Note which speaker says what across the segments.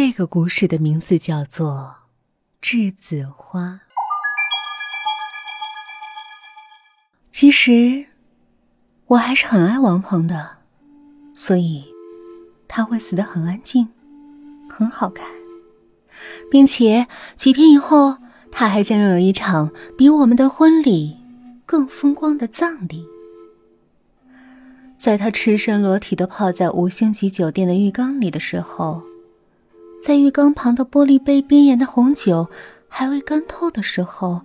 Speaker 1: 这个故事的名字叫做《栀子花》。其实，我还是很爱王鹏的，所以他会死得很安静，很好看，并且几天以后，他还将拥有一场比我们的婚礼更风光的葬礼。在他赤身裸体的泡在五星级酒店的浴缸里的时候。在浴缸旁的玻璃杯边沿的红酒还未干透的时候，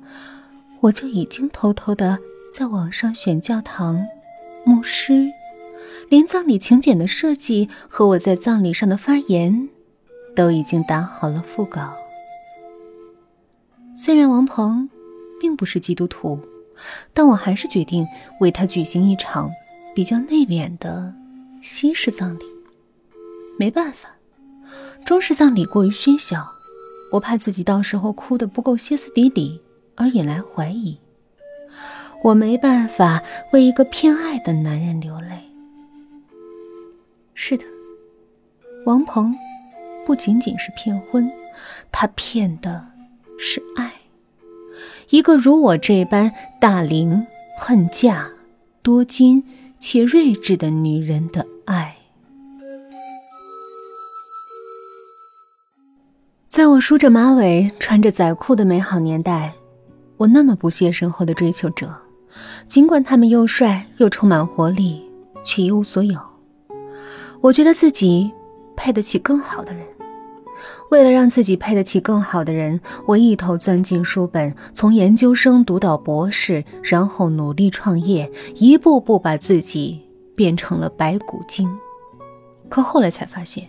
Speaker 1: 我就已经偷偷的在网上选教堂、牧师，连葬礼请柬的设计和我在葬礼上的发言，都已经打好了副稿。虽然王鹏并不是基督徒，但我还是决定为他举行一场比较内敛的西式葬礼。没办法。中式葬礼过于喧嚣，我怕自己到时候哭得不够歇斯底里而引来怀疑。我没办法为一个偏爱的男人流泪。是的，王鹏不仅仅是骗婚，他骗的是爱。一个如我这般大龄、恨嫁、多金且睿智的女人的爱。在我梳着马尾、穿着仔裤的美好年代，我那么不屑身后的追求者，尽管他们又帅又充满活力，却一无所有。我觉得自己配得起更好的人。为了让自己配得起更好的人，我一头钻进书本，从研究生读到博士，然后努力创业，一步步把自己变成了白骨精。可后来才发现。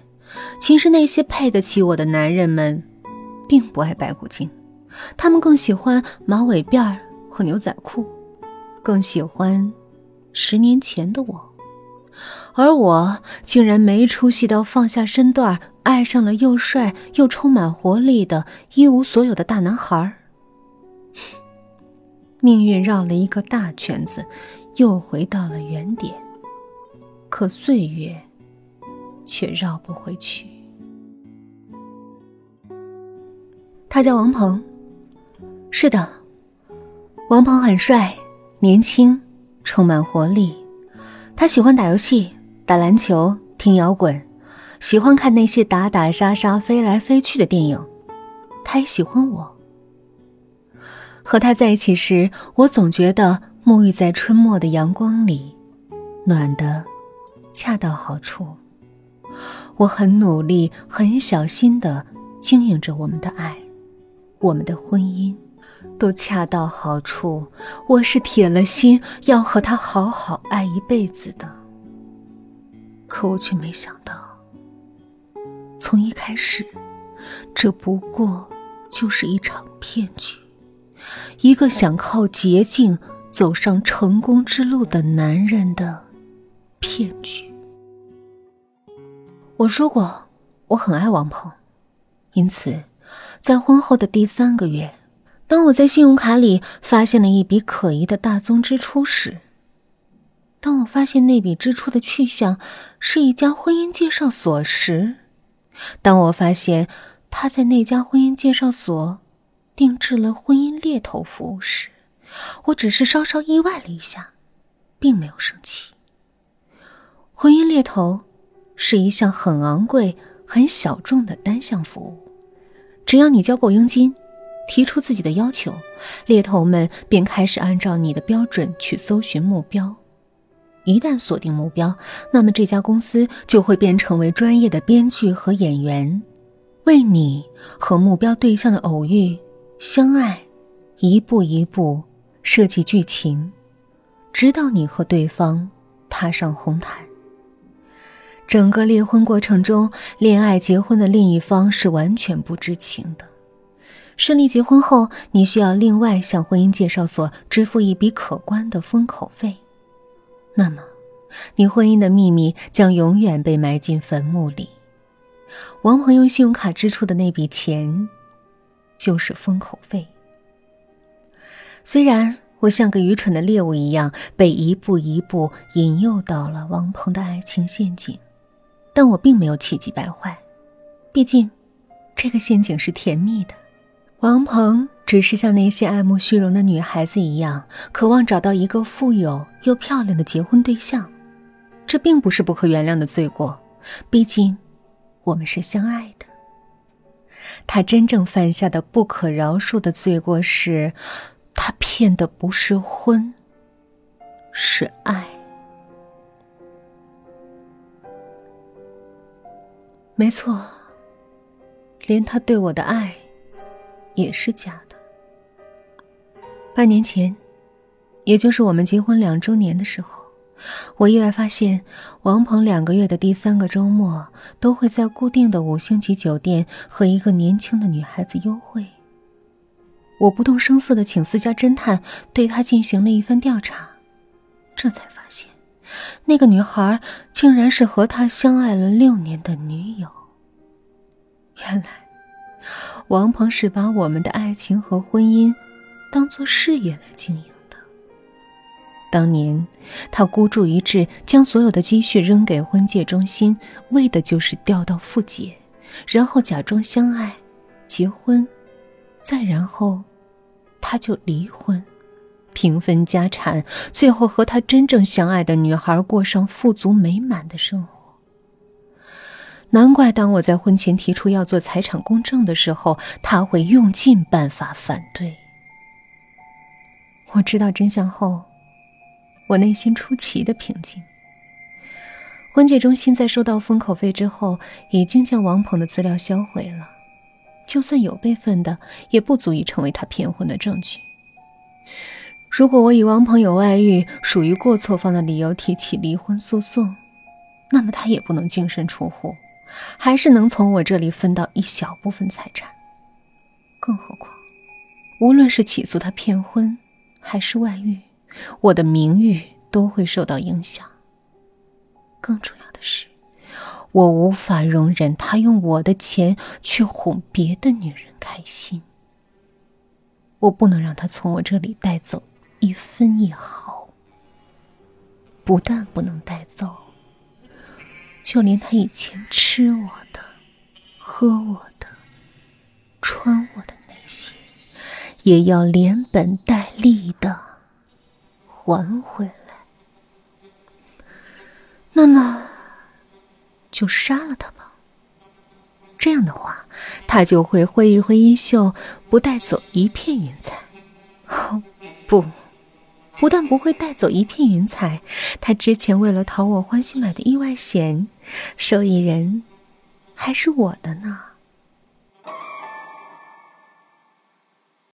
Speaker 1: 其实那些配得起我的男人们，并不爱白骨精，他们更喜欢马尾辫儿和牛仔裤，更喜欢十年前的我，而我竟然没出息到放下身段，爱上了又帅又充满活力的一无所有的大男孩。命运绕了一个大圈子，又回到了原点。可岁月。却绕不回去。他叫王鹏，是的，王鹏很帅，年轻，充满活力。他喜欢打游戏、打篮球、听摇滚，喜欢看那些打打杀杀、飞来飞去的电影。他也喜欢我。和他在一起时，我总觉得沐浴在春末的阳光里，暖的恰到好处。我很努力、很小心的经营着我们的爱，我们的婚姻都恰到好处。我是铁了心要和他好好爱一辈子的，可我却没想到，从一开始，这不过就是一场骗局，一个想靠捷径走上成功之路的男人的骗局。我说过，我很爱王鹏，因此，在婚后的第三个月，当我在信用卡里发现了一笔可疑的大宗支出时，当我发现那笔支出的去向是一家婚姻介绍所时，当我发现他在那家婚姻介绍所定制了婚姻猎头服务时，我只是稍稍意外了一下，并没有生气。婚姻猎头。是一项很昂贵、很小众的单项服务，只要你交够佣金，提出自己的要求，猎头们便开始按照你的标准去搜寻目标。一旦锁定目标，那么这家公司就会变成为专业的编剧和演员，为你和目标对象的偶遇、相爱，一步一步设计剧情，直到你和对方踏上红毯。整个离婚过程中，恋爱结婚的另一方是完全不知情的。顺利结婚后，你需要另外向婚姻介绍所支付一笔可观的封口费。那么，你婚姻的秘密将永远被埋进坟墓里。王鹏用信用卡支出的那笔钱，就是封口费。虽然我像个愚蠢的猎物一样，被一步一步引诱到了王鹏的爱情陷阱。但我并没有气急败坏，毕竟这个陷阱是甜蜜的。王鹏只是像那些爱慕虚荣的女孩子一样，渴望找到一个富有又漂亮的结婚对象。这并不是不可原谅的罪过，毕竟我们是相爱的。他真正犯下的不可饶恕的罪过是，他骗的不是婚，是爱。没错，连他对我的爱也是假的。半年前，也就是我们结婚两周年的时候。我意外发现，王鹏两个月的第三个周末都会在固定的五星级酒店和一个年轻的女孩子幽会。我不动声色的请私家侦探对他进行了一番调查，这才发现，那个女孩竟然是和他相爱了六年的女友。原来，王鹏是把我们的爱情和婚姻当做事业来经营的。当年，他孤注一掷，将所有的积蓄扔给婚介中心，为的就是钓到富姐，然后假装相爱，结婚，再然后，他就离婚，平分家产，最后和他真正相爱的女孩过上富足美满的生活。难怪当我在婚前提出要做财产公证的时候，他会用尽办法反对。我知道真相后。我内心出奇的平静。婚介中心在收到封口费之后，已经将王鹏的资料销毁了。就算有备份的，也不足以成为他骗婚的证据。如果我以王鹏有外遇、属于过错方的理由提起离婚诉讼，那么他也不能净身出户，还是能从我这里分到一小部分财产。更何况，无论是起诉他骗婚，还是外遇。我的名誉都会受到影响。更重要的是，我无法容忍他用我的钱去哄别的女人开心。我不能让他从我这里带走一分一毫。不但不能带走，就连他以前吃我的、喝我的、穿我的那些，也要连本带利的。还回来，那么就杀了他吧。这样的话，他就会挥一挥衣袖，不带走一片云彩。哦，不，不但不会带走一片云彩，他之前为了讨我欢心买的意外险，受益人还是我的呢。